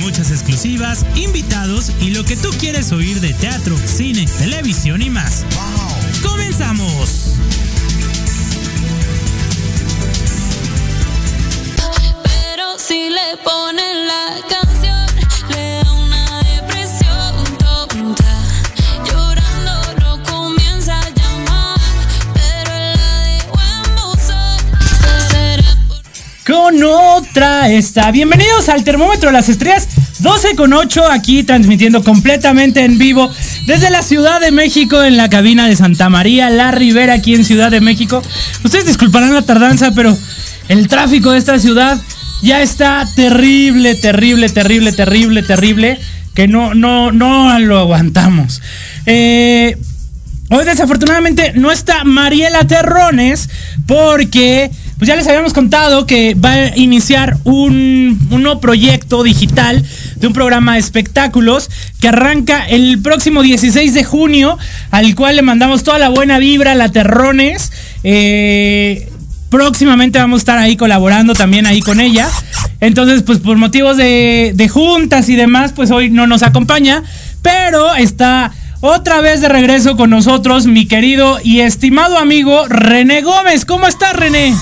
Muchas exclusivas, invitados y lo que tú quieres oír de teatro, cine, televisión y más. ¡Comenzamos! Pero si le ponen la canción, le da una depresión tonta. Llorando no comienza a llamar, pero la dejó en buzón. Será por Con otra está. Bienvenidos al Termómetro de las Estrellas 12 con 8 aquí transmitiendo completamente en vivo desde la Ciudad de México en la cabina de Santa María La Ribera aquí en Ciudad de México. Ustedes disculparán la tardanza, pero el tráfico de esta ciudad ya está terrible, terrible, terrible, terrible, terrible, que no, no, no lo aguantamos. Eh, Hoy desafortunadamente no está Mariela Terrones porque pues ya les habíamos contado que va a iniciar un, un nuevo proyecto digital de un programa de espectáculos que arranca el próximo 16 de junio, al cual le mandamos toda la buena vibra la Terrones. Eh, próximamente vamos a estar ahí colaborando también ahí con ella. Entonces, pues por motivos de, de juntas y demás, pues hoy no nos acompaña, pero está otra vez de regreso con nosotros mi querido y estimado amigo René Gómez. ¿Cómo estás, René?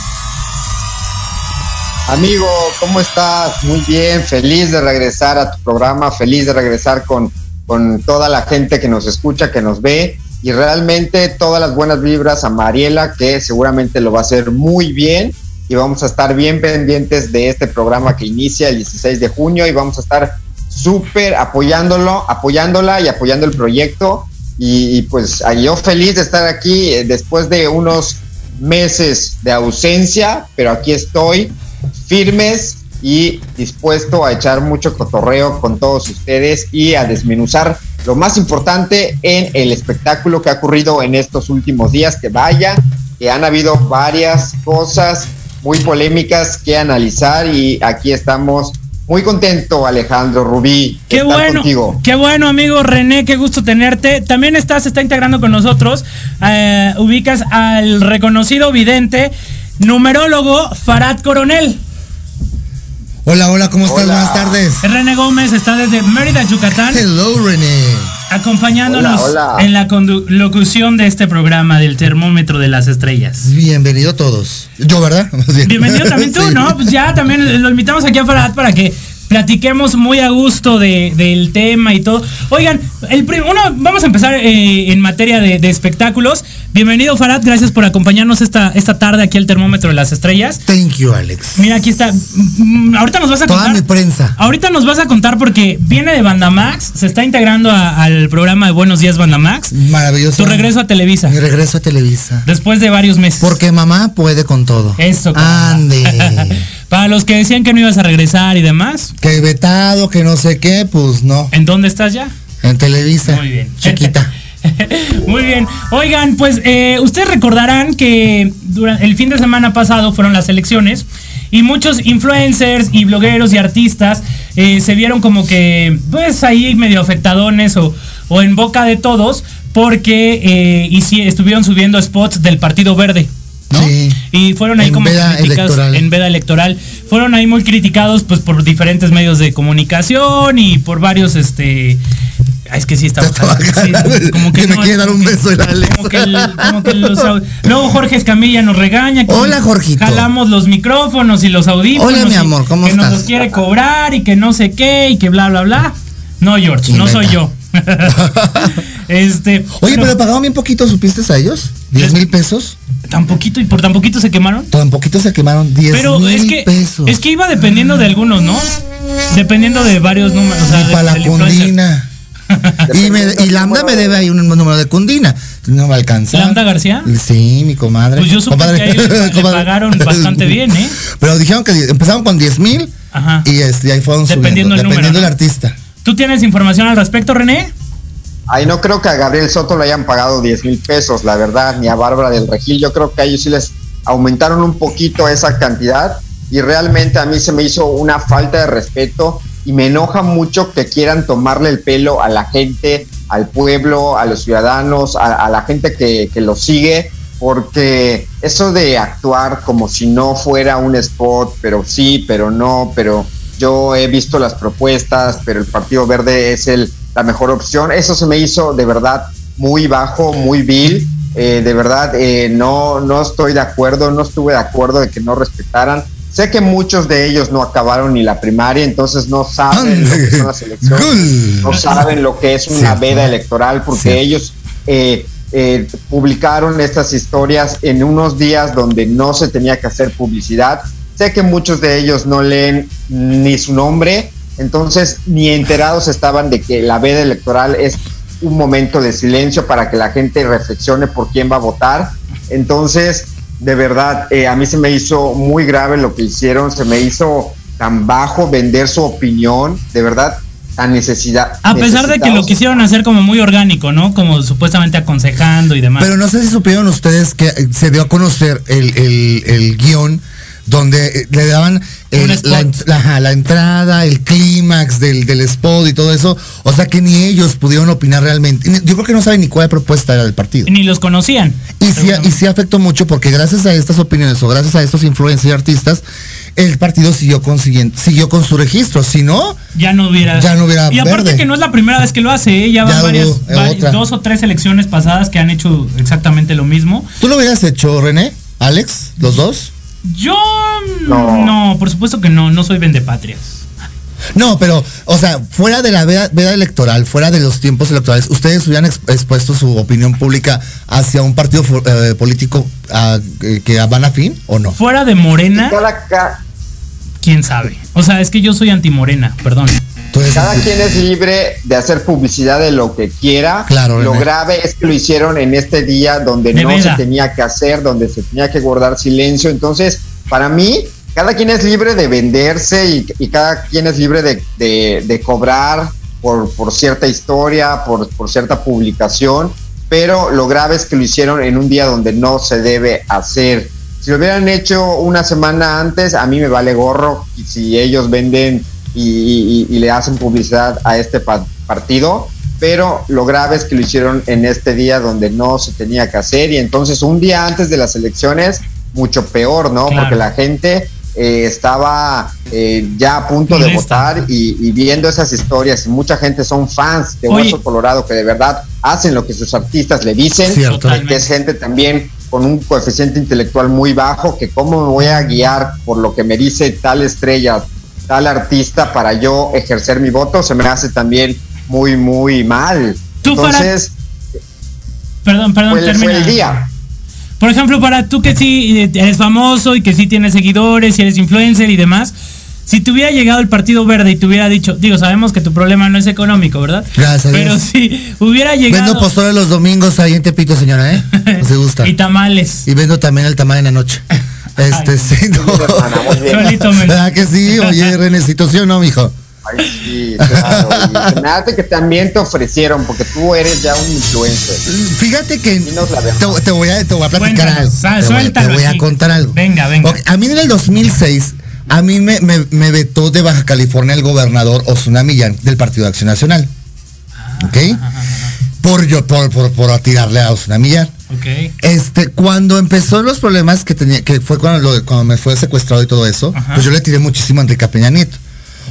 Amigo, ¿cómo estás? Muy bien, feliz de regresar a tu programa, feliz de regresar con, con toda la gente que nos escucha, que nos ve y realmente todas las buenas vibras a Mariela, que seguramente lo va a hacer muy bien y vamos a estar bien pendientes de este programa que inicia el 16 de junio y vamos a estar súper apoyándolo, apoyándola y apoyando el proyecto y, y pues yo feliz de estar aquí eh, después de unos meses de ausencia, pero aquí estoy firmes y dispuesto a echar mucho cotorreo con todos ustedes y a desmenuzar lo más importante en el espectáculo que ha ocurrido en estos últimos días, que vaya, que han habido varias cosas muy polémicas que analizar y aquí estamos muy contento Alejandro Rubí. Qué estar bueno, contigo. qué bueno, amigo René, qué gusto tenerte. También estás, está integrando con nosotros. eh, ubicas al reconocido vidente, numerólogo Farad Coronel. Hola, hola, ¿cómo estás? Hola. Buenas tardes. René Gómez está desde Mérida, Yucatán. Hello, René. acompañándonos Hola, hola. en la locución de este programa del termómetro de las estrellas. Bienvenido todos. Yo, ¿verdad? Bien. Bienvenido también tú, Sí. ¿no? Pues ya también lo invitamos aquí a Farad para que platiquemos muy a gusto de- del tema y todo. Oigan, el uno, vamos a empezar eh, en materia de, de espectáculos. Bienvenido, Farad, gracias por acompañarnos esta, esta tarde aquí al termómetro de las estrellas. Thank you, Alex. Mira, aquí está. Mm, Ahorita nos vas a Toda contar. mi prensa. Ahorita nos vas a contar porque viene de Bandamax, se está integrando a- al programa de Buenos Días Bandamax. Maravilloso. Tu regreso a Televisa. Mi regreso a Televisa. Después de varios meses. Porque mamá puede con todo. Eso. Ande. Para los que decían que no ibas a regresar y demás, que vetado, que no sé qué, pues no. ¿en dónde estás ya? En Televisa. Muy bien. Chiquita. Muy bien. Oigan, pues eh, ustedes recordarán que durante el fin de semana pasado fueron las elecciones y muchos influencers y blogueros y artistas eh, se vieron como que, pues ahí medio afectadones o, o en boca de todos porque eh, y sí, estuvieron subiendo spots del Partido Verde. ¿no? Sí. Y fueron ahí como veda criticados electoral. en veda electoral. Fueron ahí muy criticados pues por diferentes medios de comunicación y por varios este ah, es que sí Estaba sí, jalando. Que me quiere dar un como beso Alex. como que el- como que los au- luego Jorge Escamilla nos regaña que Hola, Jorgito. jalamos los micrófonos y los audífonos Hola, mi amor, ¿cómo que nos estás? los quiere cobrar y que no sé qué y que bla bla bla no George no soy yo este Oye, bueno, pero pagaban bien poquito, ¿supiste a ellos? ¿10 mil pesos? tan poquito y por tan poquito se quemaron Tan poquito se quemaron 10 Pero mil es que pesos. es que iba dependiendo de algunos, ¿no? Dependiendo de varios números. O sea, y de- para la del influencer. y, me, y Lambda me debe ahí un número de cundina. No me alcanza. ¿Lambda García? Sí, mi comadre. Pues yo supe Comadre. que a ellos le pagaron bastante bien, ¿eh? Pero dijeron que empezaron con 10 mil Ajá. y este, ahí fueron Dependiendo subiendo, el número, dependiendo ¿no? del artista. ¿Tú tienes información al respecto, René? Ay, no creo que a Gabriel Soto le hayan pagado 10 mil pesos, la verdad, ni a Bárbara del Regil. Yo creo que a ellos sí les aumentaron un poquito esa cantidad y realmente a mí se me hizo una falta de respeto y me enoja mucho que quieran tomarle el pelo a la gente, al pueblo, a los ciudadanos, a, a la gente que, que lo sigue, porque eso de actuar como si no fuera un spot, pero sí, pero no, pero yo he visto las propuestas, pero el Partido Verde es el, la mejor opción, eso se me hizo de verdad muy bajo, muy vil. Eh, de verdad, eh, no, no estoy de acuerdo, no estuve de acuerdo de que no respetaran. Sé que muchos de ellos no acabaron ni la primaria, entonces no saben lo que son las elecciones, no saben lo que es una veda electoral, porque ellos eh, eh, publicaron estas historias en unos días donde no se tenía que hacer publicidad. Sé que muchos de ellos no leen ni su nombre, entonces ni enterados estaban de que la veda electoral es un momento de silencio para que la gente reflexione por quién va a votar. Entonces, de verdad, eh, a mí se me hizo muy grave lo que hicieron, se me hizo tan bajo vender su opinión, de verdad, tan necesidad. A pesar de que lo quisieron hacer como muy orgánico, ¿no? Como supuestamente aconsejando y demás. Pero no sé si supieron ustedes que se dio a conocer el, el, el guion donde eh, le daban el- la, en- la- ajá, la entrada, el clímax del, del spot y todo eso. O sea que ni ellos pudieron opinar realmente. Yo creo que no saben ni cuál propuesta era del partido. Ni los conocían. Y sí, y sí afectó mucho porque gracias a estas opiniones o gracias a estos influencers y artistas, el partido siguió consiguiendo, siguió con su registro. Si no, Ya no hubiera. Ya no hubiera Y aparte verde. que no es la primera vez que lo hace, ¿eh? ya van Ya varias, hubo, va- otra. dos o tres elecciones pasadas que han hecho exactamente lo mismo. ¿tú lo hubieras hecho, René? ¿Alex? ¿Los dos? Yo No. no, por supuesto que no, no soy vendepatrias. No, pero, o sea, fuera de la veda, veda electoral, fuera de los tiempos electorales, ¿ustedes hubieran ex- expuesto su opinión pública hacia un partido eh, político ah, que, van a fin o no? Fuera de Morena, quién sabe. O sea, es que yo soy anti-Morena, perdón. Entonces, cada quien es libre de hacer publicidad de lo que quiera. Claro, lo grave es que lo hicieron en este día donde De no se tenía que hacer, donde se tenía que guardar silencio. Entonces, para mí, cada quien es libre de venderse y, y cada quien es libre de, de- de cobrar por, por cierta historia, por, por cierta publicación, pero lo grave es que lo hicieron en un día donde no se debe hacer. Si lo hubieran hecho una semana antes, a mí me vale gorro y si ellos venden y, y- y le hacen publicidad a este pa- partido, pero lo grave es que lo hicieron en este día donde no se tenía que hacer y entonces un día antes de las elecciones, mucho peor, ¿no? Claro. Porque la gente eh, estaba eh, ya a punto de votar y, y viendo esas historias y mucha gente son fans de. Hueso Colorado que de verdad hacen lo que sus artistas le dicen, Cierto. Que es gente también con un coeficiente intelectual muy bajo, que cómo me voy a guiar por lo que me dice tal estrella, tal artista para yo ejercer mi voto, se me hace también muy, muy mal. Tú, Entonces, Perdón, perdón, fue, el- fue termina. el día. Por ejemplo, para tú que sí eh, eres famoso y que sí tienes seguidores y eres influencer y demás, si te hubiera llegado el Partido Verde y te hubiera dicho, digo, sabemos que tu problema no es económico, ¿verdad? Gracias Pero Dios. si hubiera llegado... Vendo pozole los domingos ahí en Tepito, señora, ¿eh? No se gusta. y tamales. Y vendo también el tamal en la noche. Este, Ay. sí, no. Hermana, muy bien. ¿Verdad que sí? Oye, Renecito, ¿sí o no, mijo? Ay, sí, claro. Hace que también te ofrecieron, porque tú eres ya un influencer. Fíjate que te, te voy a, te voy a platicar algo. sa- Te voy, te voy a contar algo. Venga, venga. A mí en el 2006, a mí me, me, me vetó de Baja California el gobernador Osuna Millán del Partido de Acción Nacional. ¿Ok? Por yo, por, por, por tirarle a Osuna Millán. Este, cuando empezó los problemas que tenía, que fue cuando, lo- cuando me fue secuestrado y todo eso, Ajá. pues yo le tiré muchísimo a Enrique Peña Nieto.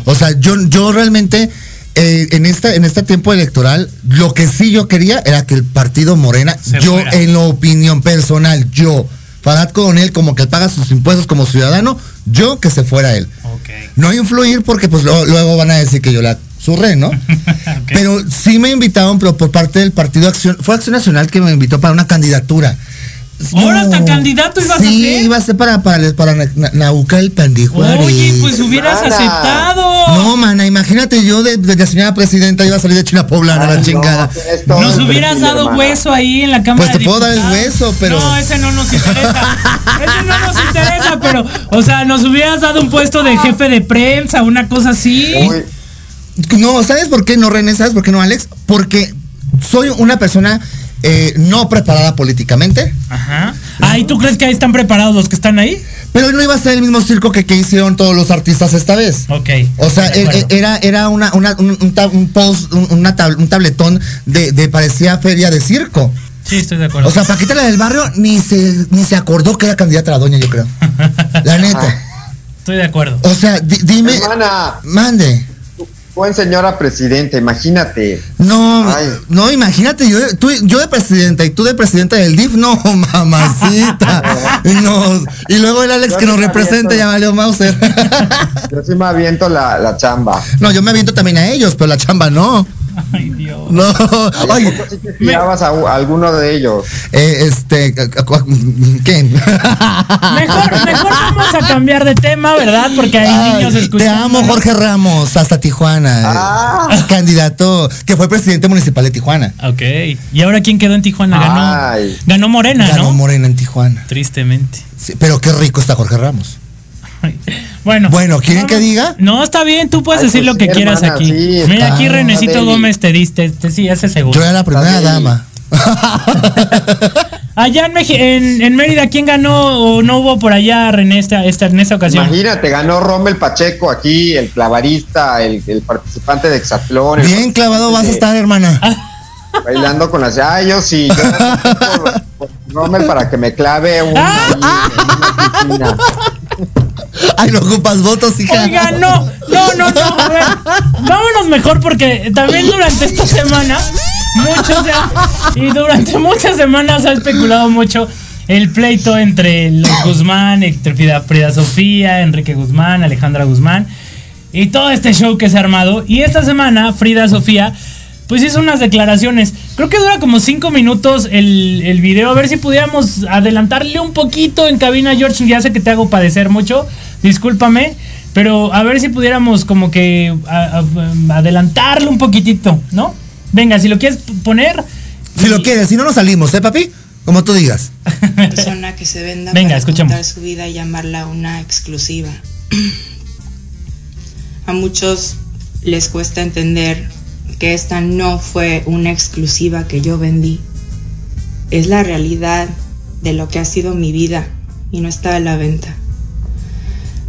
O sea, yo, yo realmente, eh, en esta, en este tiempo electoral, lo que sí yo quería era que el partido Morena, Se yo, fuera. en la opinión personal, yo, Farad Coronel, como que él paga sus impuestos como ciudadano, yo que se fuera él. Ok. No influir porque pues luego, luego van a decir que yo la surré, ¿no? Ok. Pero sí me invitaron, pero por parte del Partido Acción, fue Acción Nacional que me invitó para una candidatura. Ahora hasta candidato ibas a sí, ser. iba a ser para, para, para Na- Na- Naucal Pandijuárez. Oye, pues hubieras Mana. aceptado. No, mana, imagínate yo de, de la señora presidenta iba a salir de China Poblana, Ay, la no, chingada. todo Nos el hubieras dado hermana. hueso ahí en la cámara. Pues te de puedo dar el hueso, pero- No, ese no nos interesa. ese no nos interesa, pero, o sea, nos hubieras dado un puesto de jefe de prensa, una cosa así. Uy, No, ¿sabes por qué no, René? ¿Sabes por qué no, Alex? Porque soy una persona eh, no preparada políticamente. Ajá. Ah, ¿y tú crees que ahí están preparados los que están ahí? Pero no iba a ser el mismo circo que, que hicieron todos los artistas esta vez. Ok. O sea, e- e- era, era una, una- un, un tab- un post, un, una tab- un tabletón de, de parecía feria de circo. Sí, estoy de acuerdo. O sea, Paquita la del barrio ni se, ni se acordó que era candidata a la doña, yo creo. La neta. estoy de acuerdo. O sea, di- dime. Hermana, Mande. Buen señora presidenta, imagínate. No, Ay. no, imagínate, yo, tú- yo de presidenta y tú de presidenta del DIF, no, mamacita. no. Y luego el Alex Yo que nos representa ya valió Mauser. Yo sí me aviento la, la chamba. no, yo me aviento también a ellos, pero la chamba no. Ay, Dios. No. ¿A Oye, sí te fiabas a, a alguno de ellos? eh, este, ¿qué? Mejor, mejor vamos a cambiar de tema, ¿verdad? Porque hay Ay, niños te escuchando. amo, Jorge Ramos, hasta Tijuana. Ah. Candidato que fue presidente municipal de Tijuana. Ok. ¿Y ahora quién quedó en Tijuana? Ganó, Ay. ganó Morena, Ganó ¿no? Morena en Tijuana. Tristemente. Sí, pero qué rico está Jorge Ramos. Bueno. Bueno, ¿quieren que diga? No, está bien, tú puedes Ay, decir pues lo que sí, quieras hermana, aquí. sí, Mira, aquí Renecito deli. Gómez te diste, te, sí, ese seguro. Yo era la primera dama. Allá en, Meji- en, en Mérida, ¿quién ganó o no hubo por allá René esta, esta, en esta ocasión? Imagínate, ganó Rommel Pacheco aquí, el clavarista, el, el participante de Hexatlón. el Bien clavado vas a estar, hermana. Ah. Bailando con las. Ay, yo sí. Yo por, por Rommel para que me clave un. Ah. ahí en una piscina. Ay, no ocupas votos, hija. Oiga, no, no, no, no. A vámonos mejor porque también durante esta semana, y durante muchas semanas se ha especulado mucho el pleito entre los Guzmán, entre Frida Sofía, Enrique Guzmán, Alejandra Guzmán y todo este show que se ha armado. Y esta semana, Frida Sofía, pues hizo unas declaraciones. Creo que dura como cinco minutos el, el video. A ver si pudiéramos adelantarle un poquito en cabina, George. Ya sé que te hago padecer mucho. Discúlpame. Pero a ver si pudiéramos como que a- a- adelantarle un poquitito, ¿no? Venga, si lo quieres poner. Si lo quieres, si no nos salimos, ¿eh, papi? Como tú digas. persona que se venda Venga, para escuchemos. contar su vida y llamarla una exclusiva. A muchos les cuesta entender que esta no fue una exclusiva que yo vendí. Es la realidad de lo que ha sido mi vida y no está a la venta.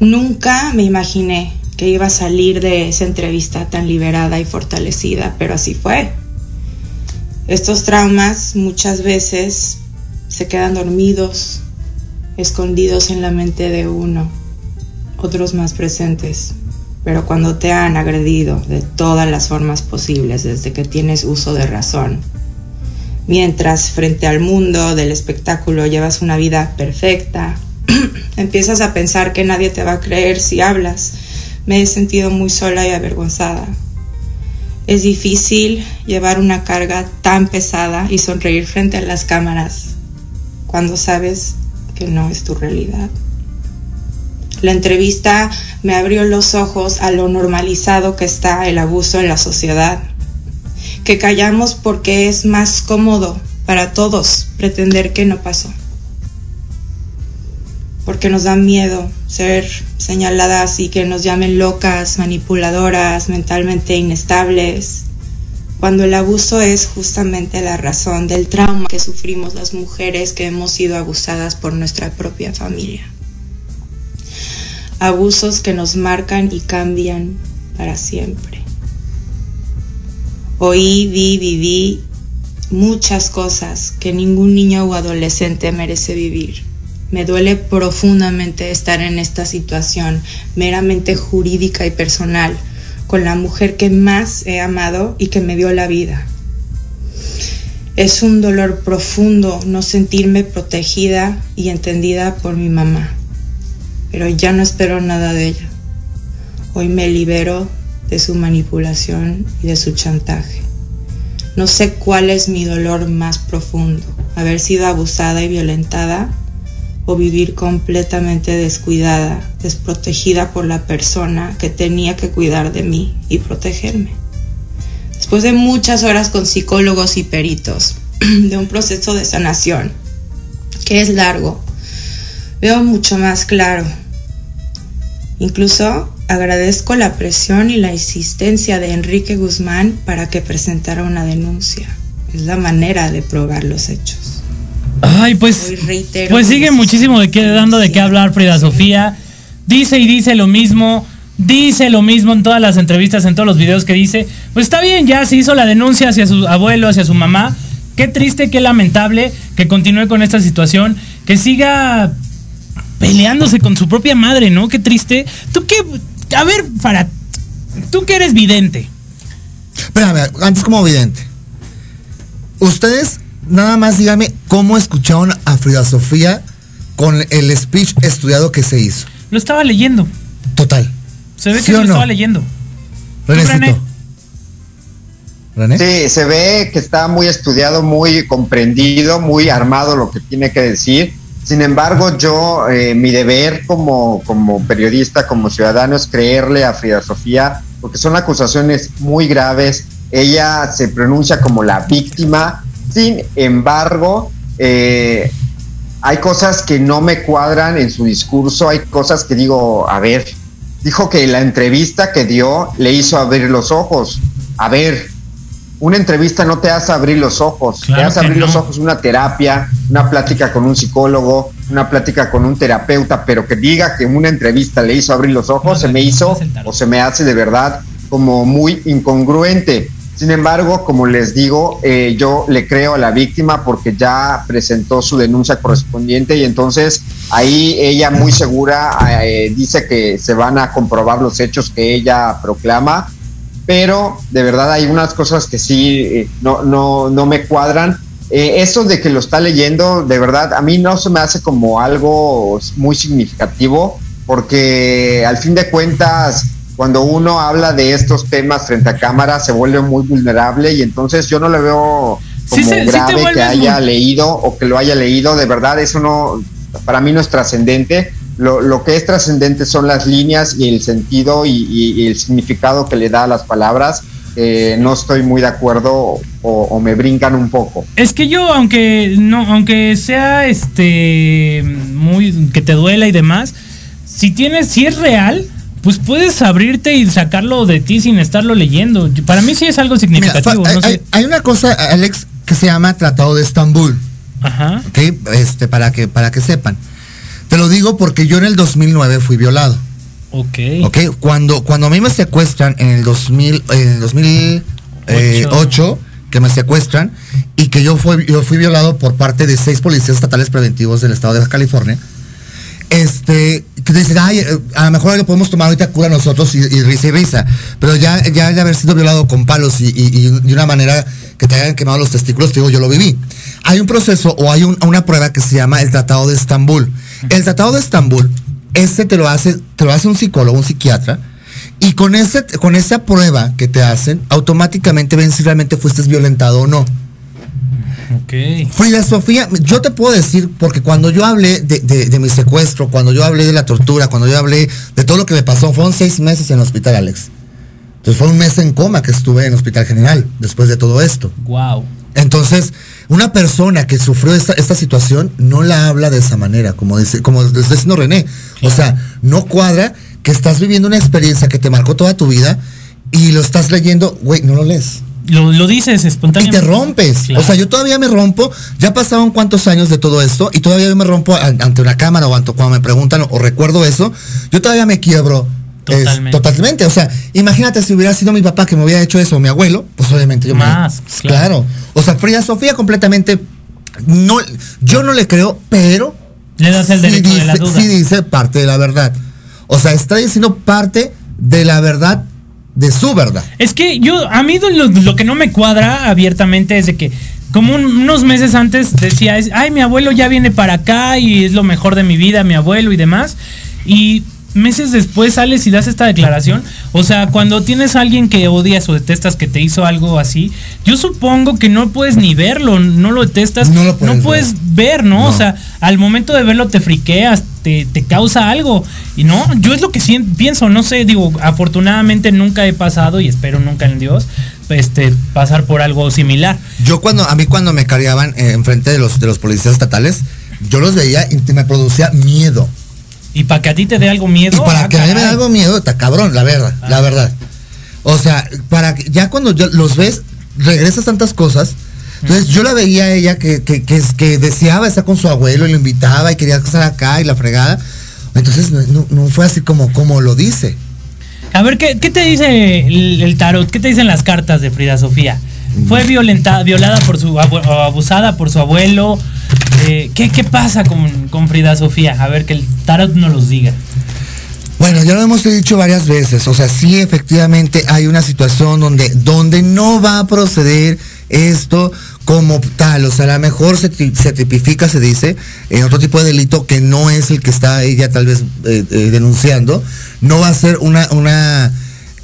Nunca me imaginé que iba a salir de esa entrevista tan liberada y fortalecida, pero así fue. Estos traumas muchas veces se quedan dormidos, escondidos en la mente de uno, otros más presentes. Pero cuando te han agredido de todas las formas posibles desde que tienes uso de razón, mientras frente al mundo del espectáculo llevas una vida perfecta, empiezas a pensar que nadie te va a creer si hablas. Me he sentido muy sola y avergonzada. Es difícil llevar una carga tan pesada y sonreír frente a las cámaras cuando sabes que no es tu realidad. La entrevista me abrió los ojos a lo normalizado que está el abuso en la sociedad, que callamos porque es más cómodo para todos pretender que no pasó, porque nos da miedo ser señaladas y que nos llamen locas, manipuladoras, mentalmente inestables, cuando el abuso es justamente la razón del trauma que sufrimos las mujeres que hemos sido abusadas por nuestra propia familia. Abusos que nos marcan y cambian para siempre. Oí, vi, viví muchas cosas que ningún niño o adolescente merece vivir. Me duele profundamente estar en esta situación meramente jurídica y personal con la mujer que más he amado y que me dio la vida. Es un dolor profundo no sentirme protegida y entendida por mi mamá, pero ya no espero nada de ella. Hoy me libero de su manipulación y de su chantaje. No sé cuál es mi dolor más profundo, haber sido abusada y violentada o vivir completamente descuidada, desprotegida por la persona que tenía que cuidar de mí y protegerme. Después de muchas horas con psicólogos y peritos, de un proceso de sanación, que es largo, veo mucho más claro. Incluso agradezco la presión y la insistencia de Enrique Guzmán para que presentara una denuncia. es la manera de probar los hechos. Ay, pues, pues sigue muchísimo de qué, dando de qué hablar Frida Sofía. Dice y dice lo mismo, dice lo mismo en todas las entrevistas, en todos los videos que dice. Pues está bien, ya se hizo la denuncia hacia su abuelo, hacia su mamá. Qué triste, qué lamentable que continúe con esta situación, que siga peleándose con su propia madre, ¿no? Qué triste. Tú qué, a ver, para, tú que eres vidente. Espérame, antes como vidente. Ustedes nada más dígame cómo escucharon a Frida Sofía con el speech estudiado que se hizo. Lo estaba leyendo. Total. Se ve que lo estaba leyendo. René. Sí, se ve que está muy estudiado, muy comprendido, muy armado lo que tiene que decir. Sin embargo, yo, eh, mi deber como, como periodista, como ciudadano, es creerle a Frida Sofía, porque son acusaciones muy graves. Ella se pronuncia como la víctima, sin embargo, eh, hay cosas que no me cuadran en su discurso, hay cosas que digo, a ver, dijo que la entrevista que dio le hizo abrir los ojos. A ver, una entrevista no te hace abrir los ojos, te hace abrir los ojos una terapia, una plática con un psicólogo, una plática con un terapeuta, pero que diga que una entrevista le hizo abrir los ojos, se me hizo o se me hace de verdad como muy incongruente. Sin embargo, como les digo, eh, yo le creo a la víctima porque ya presentó su denuncia correspondiente y entonces ahí ella muy segura eh, dice que se van a comprobar los hechos que ella proclama, pero de verdad hay unas cosas que sí eh, no, no, no me cuadran. eso de que lo está leyendo, de verdad, a mí no se me hace como algo muy significativo porque al fin de cuentas cuando uno habla de estos temas frente a cámara se vuelve muy vulnerable y entonces yo no le veo como grave que haya leído o que lo haya leído, de verdad eso no, para mí no es trascendente. Lo, lo, que es trascendente son las líneas y el sentido y, el significado que le da a las palabras. Eh, no estoy muy de acuerdo o, o, me brincan un poco. Es que yo, aunque no, aunque sea este muy que te duela y demás, si tienes, si es real, pues puedes abrirte y sacarlo de ti sin estarlo leyendo. Para mí sí es algo significativo. hay, una cosa, Alex, que se llama Tratado de Estambul. Ajá. Este, para que, para que sepan. Te lo digo porque yo en el 2009 fui violado. Ok. Ok, cuando, cuando a mí me secuestran en el 2000, en el 2008, que me secuestran, y que yo fui, yo fui violado por parte de seis policías estatales preventivos del estado de California, este, que dicen, ay, eh, a lo mejor lo podemos tomar ahorita cura nosotros y, risa y risa, pero ya, ya de haber sido violado con palos y, de una manera que te hayan quemado los testículos, te digo, yo lo viví. Hay un proceso o hay una prueba que se llama el Tratado de Estambul. El Tratado de Estambul, ese te lo hace, te lo hace un psicólogo, un psiquiatra, y con, ese, con esa prueba que te hacen, automáticamente ven si realmente fuiste violentado o no. Okay. Frida Sofía, yo te puedo decir, porque cuando yo hablé de, mi secuestro, cuando yo hablé de la tortura, cuando yo hablé de todo lo que me pasó, fueron seis meses en el hospital, Alex. Entonces fue un mes en coma que estuve en el hospital general después de todo esto. Wow. Entonces, una persona que sufrió esta, situación no la habla de esa manera, como dice, como está diciendo René. O sea, no cuadra que estás viviendo una experiencia que te marcó toda tu vida y lo estás leyendo, güey, no lo lees. Lo, dices espontáneamente. Y te rompes. O sea, yo todavía me rompo. Ya pasaron cuántos años de todo esto y todavía yo me rompo ante una cámara o ante, cuando me preguntan o recuerdo eso. Yo todavía me quiebro. Totalmente. O sea, imagínate si hubiera sido mi papá que me hubiera hecho eso, o mi abuelo, pues obviamente yo Más, me. Claro. O sea, Frida Sofía completamente. No, yo no le creo, pero. Le das el derecho dice, de la duda. Sí dice parte de la verdad. O sea, está diciendo parte de la verdad de su verdad. Es que yo, a mí lo, que no me cuadra abiertamente es de que como unos meses antes decía, ay, mi abuelo ya viene para acá y es lo mejor de mi vida, mi abuelo y demás. Y meses después sales y das esta declaración. O sea, cuando tienes a alguien que odias o detestas que te hizo algo así, yo supongo que no puedes ni verlo, no lo detestas, no, puedes ver, ¿no? O sea, al momento de verlo te friqueas, te, te, causa algo. Y no, yo es lo que pienso, no sé, digo, afortunadamente nunca he pasado y espero nunca en Dios. Este, pasar por algo similar. Yo cuando, a mí cuando me cargaban eh, enfrente de los, de los policías estatales, yo los veía y me producía miedo. Y para que a ti te dé algo miedo. Y para ah, que a mí me dé algo miedo, está cabrón, la verdad, ah. la verdad. O sea, para que ya cuando los ves, regresas tantas cosas Entonces yo la veía a ella que, que, que, deseaba estar con su abuelo y lo invitaba y quería estar acá y la fregada. Entonces no, fue así como, como lo dice. A ver, ¿qué, te dice el, tarot? ¿Qué te dicen las cartas de Frida Sofía? ¿Fue violentada, violada por su abusada por su abuelo? Eh, ¿qué, pasa con, con Frida Sofía? A ver, que el tarot nos los diga. Bueno, ya lo hemos dicho varias veces, o sea, sí efectivamente hay una situación donde, donde no va a proceder esto como tal, o sea, a lo mejor se, tipifica, se dice, en otro tipo de delito que no es el que está ella tal vez eh, eh, denunciando, no va a ser una,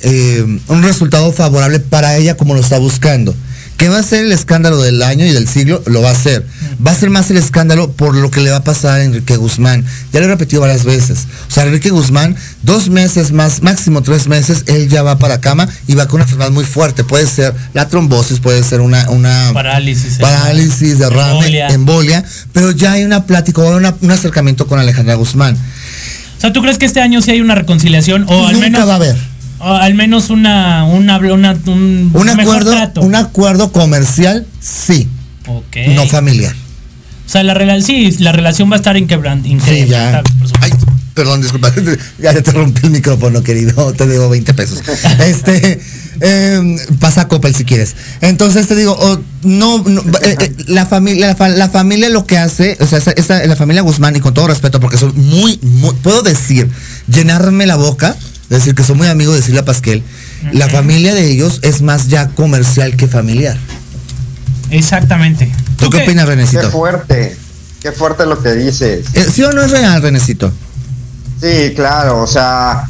eh, un resultado favorable para ella como lo está buscando que va a ser el escándalo del año y del siglo, lo va a ser. Va a ser más el escándalo por lo que le va a pasar a Enrique Guzmán. Ya lo he repetido varias veces. O sea, Enrique Guzmán, dos meses más, máximo tres meses, él ya va para cama y va con una enfermedad muy fuerte. Puede ser la trombosis, puede ser una, una parálisis, parálisis, derrame, embolia. pero ya hay una plática, un acercamiento con Alejandra Guzmán. O sea, ¿tú crees que este año sí hay una reconciliación? O al Nunca va a haber al menos una, una, un, un acuerdo, un acuerdo comercial, sí. No familiar. O sea, la, sí, la relación va a estar inquebrante. Sí, ya. Ay, perdón, disculpa. Ya te rompí el micrófono, querido. Te debo 20 pesos. este, eh, pasa a Coppel si quieres. Entonces te digo, oh, no, eh, eh, la familia, la, familia lo que hace, o sea, la familia Guzmán, y con todo respeto, porque son muy, muy, puedo decir, llenarme la boca decir, que son muy amigos de Silvia Pasquel, la familia de ellos es más ya comercial que familiar. Exactamente. ¿Tú, qué, opinas, Renecito? Qué fuerte, qué fuerte lo que dices. Eh, ¿Sí o no es real, Renecito? Sí, claro, o sea,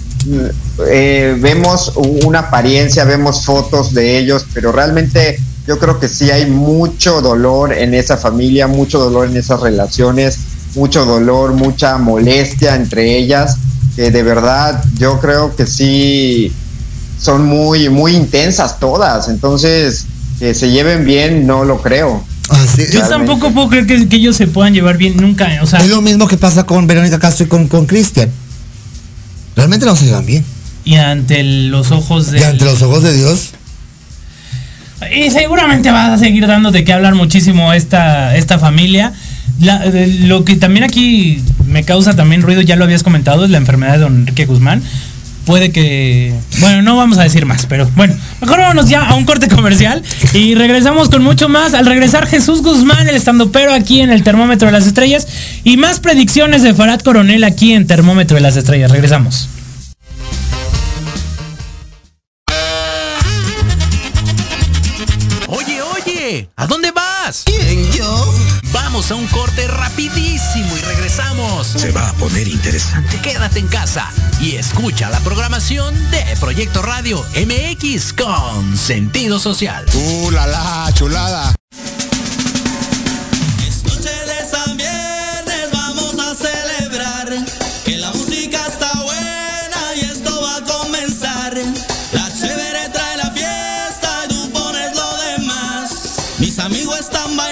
eh, vemos una apariencia, vemos fotos de ellos, pero realmente yo creo que sí hay mucho dolor en esa familia, mucho dolor en esas relaciones, mucho dolor, mucha molestia entre ellas que de verdad yo creo que sí son muy, muy intensas todas. Entonces, que se lleven bien, no lo creo. yo tampoco puedo creer que, ellos se puedan llevar bien nunca. O sea, es lo mismo que pasa con Verónica Castro y con, con Cristian. Realmente no se llevan bien. Y ante los ojos de. Y ante los ojos de Dios. Y seguramente vas a seguir dando de qué hablar muchísimo esta, esta familia. lo que también aquí me causa también ruido, ya lo habías comentado, es la enfermedad de don Enrique Guzmán. Puede que. Bueno, no vamos a decir más, pero bueno, mejor vámonos ya a un corte comercial y regresamos con mucho más. Al regresar, Jesús Guzmán, el estandopero aquí en el Termómetro de las Estrellas y más predicciones de Farad Coronel aquí en Termómetro de las Estrellas. Regresamos. Oye, oye, ¿a dónde vas? ¿Quién, yo? Vamos a un corte rapidísimo y regresamos. Se va a poner interesante. Quédate en casa y escucha la programación de Proyecto Radio MX con Sentido Social. ¡Uh, la la, chulada! Escúcheles, les vamos a celebrar que la música está buena y esto va a comenzar. La chévere trae la fiesta y tú pones lo demás. Mis amigos están bailando.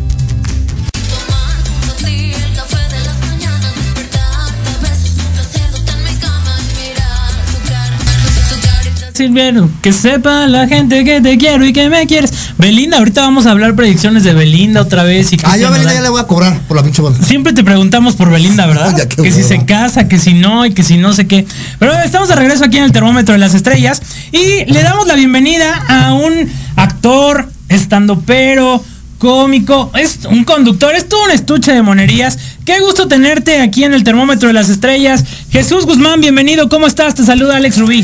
Silviano, que sepa la gente que te quiero y que me quieres. Belinda, ahorita vamos a hablar predicciones de Belinda otra vez. Y ah, yo a Belinda ya le voy a cobrar por la pinche boda. Siempre te preguntamos por Belinda, ¿verdad? que si se casa, que si no y que si no sé qué. Pero estamos de regreso aquí en el termómetro de las estrellas y le damos la bienvenida a un actor, estando pero cómico, es un conductor, es todo un estuche de monerías. Qué gusto tenerte aquí en el termómetro de las estrellas. Jesús Guzmán, bienvenido, ¿cómo estás? Te saluda Alex Rubí.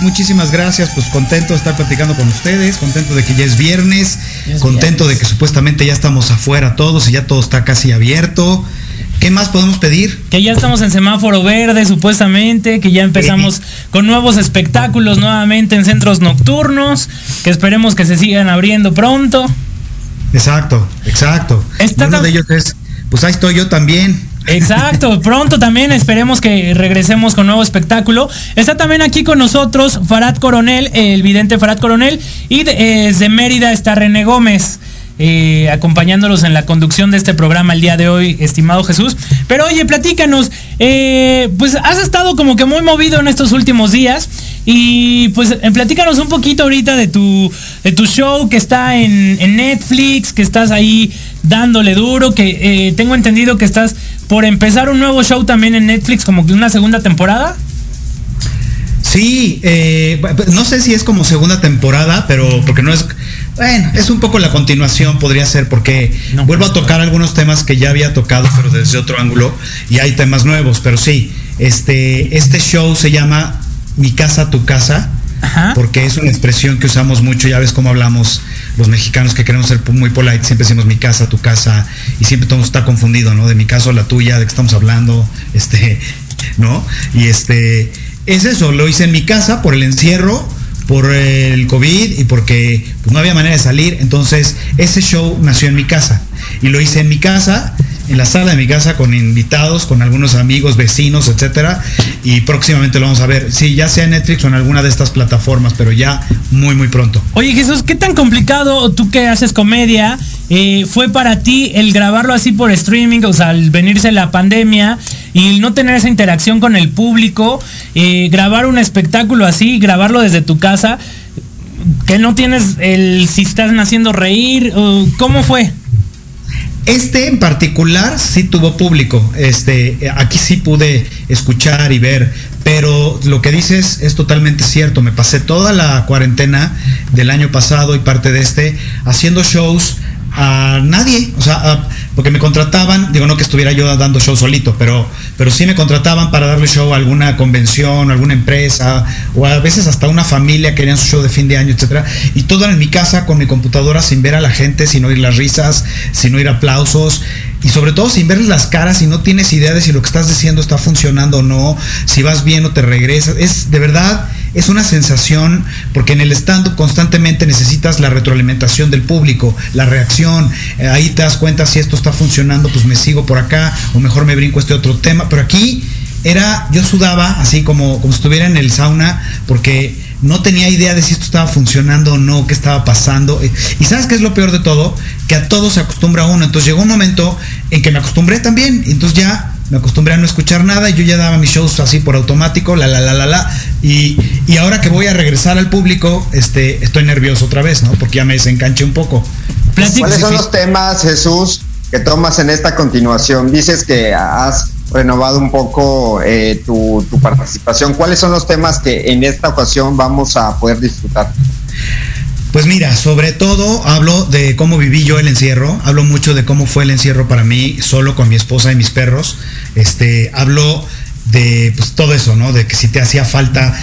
Muchísimas gracias, pues contento de estar platicando con ustedes, contento de que ya es viernes, contento de que supuestamente ya estamos afuera todos y ya todo está casi abierto. ¿Qué más podemos pedir? Que ya estamos en semáforo verde, supuestamente, que ya empezamos con nuevos espectáculos nuevamente en centros nocturnos, que esperemos que se sigan abriendo pronto. Exacto, exacto. Uno de ellos es, pues ahí estoy yo también. Exacto, pronto también esperemos que regresemos con nuevo espectáculo. Está también aquí con nosotros Farad Coronel, el vidente Farad Coronel, y desde Mérida está René Gómez. Eh, acompañándolos en la conducción de este programa el día de hoy, estimado Jesús. Pero oye, platícanos, eh, pues has estado como que muy movido en estos últimos días y pues eh, platícanos un poquito ahorita de tu, de tu show que está en, Netflix, que estás ahí dándole duro, que tengo entendido que estás por empezar un nuevo show también en Netflix, como que una segunda temporada. Sí, no sé si es como segunda temporada, pero porque no es bueno, es un poco la continuación, podría ser, porque vuelvo a tocar algunos temas que ya había tocado, pero desde otro ángulo, y hay temas nuevos, pero sí, este, este show se llama Mi casa, tu casa, porque es una expresión que usamos mucho, ya ves cómo hablamos los mexicanos que queremos ser muy polite, siempre decimos mi casa, tu casa, y siempre todo está confundido, ¿no? De mi casa o la tuya, de qué estamos hablando, este, ¿no? Y este, es eso, lo hice en mi casa por el encierro, por el COVID y porque pues, no había manera de salir. Entonces, ese show nació en mi casa y lo hice en mi casa, en la sala de mi casa con invitados, con algunos amigos, vecinos, etcétera. Y próximamente lo vamos a ver. Sí, ya sea en Netflix o en alguna de estas plataformas, pero ya muy, muy pronto. Oye, Jesús, ¿qué tan complicado tú que haces comedia eh, fue para ti el grabarlo así por streaming, o sea, al venirse la pandemia? y no tener esa interacción con el público, eh, grabar un espectáculo así, grabarlo desde tu casa, que no tienes el si estás haciendo reír, ¿cómo fue? Este en particular sí tuvo público. Este, aquí sí pude escuchar y ver, pero lo que dices es totalmente cierto. Me pasé toda la cuarentena del año pasado y parte de este haciendo shows a nadie, o sea, porque me contrataban, digo no que estuviera yo dando show solito, pero, pero sí me contrataban para darle show a alguna convención, alguna empresa, o a veces hasta una familia querían su show de fin de año, etcétera, y todo en mi casa con mi computadora sin ver a la gente, sin oír las risas, sin oír aplausos, y sobre todo sin ver las caras y no tienes idea de si lo que estás diciendo está funcionando o no, si vas bien o te regresas, es de verdad es una sensación, porque en el stand constantemente necesitas la retroalimentación del público, la reacción, eh, ahí te das cuenta si esto está funcionando, pues me sigo por acá, o mejor me brinco este otro tema, pero aquí era, yo sudaba así como, como si estuviera en el sauna, porque no tenía idea de si esto estaba funcionando o no, qué estaba pasando. Eh, y sabes qué es lo peor de todo, que a todo se acostumbra uno. Entonces llegó un momento en que me acostumbré también, entonces ya me acostumbré a no escuchar nada y yo ya daba mis shows así por automático, la la la la la. Y, y ahora que voy a regresar al público, este, estoy nervioso otra vez, ¿no? Porque ya me desencanché un poco. ¿Cuáles son los temas, Jesús, que tomas en esta continuación? Dices que has renovado un poco eh, tu, tu participación. ¿Cuáles son los temas que en esta ocasión vamos a poder disfrutar? Pues mira, sobre todo hablo de cómo viví yo el encierro, hablo mucho de cómo fue el encierro para mí solo con mi esposa y mis perros. Este, hablo de pues, todo eso, ¿no? De que si te hacía falta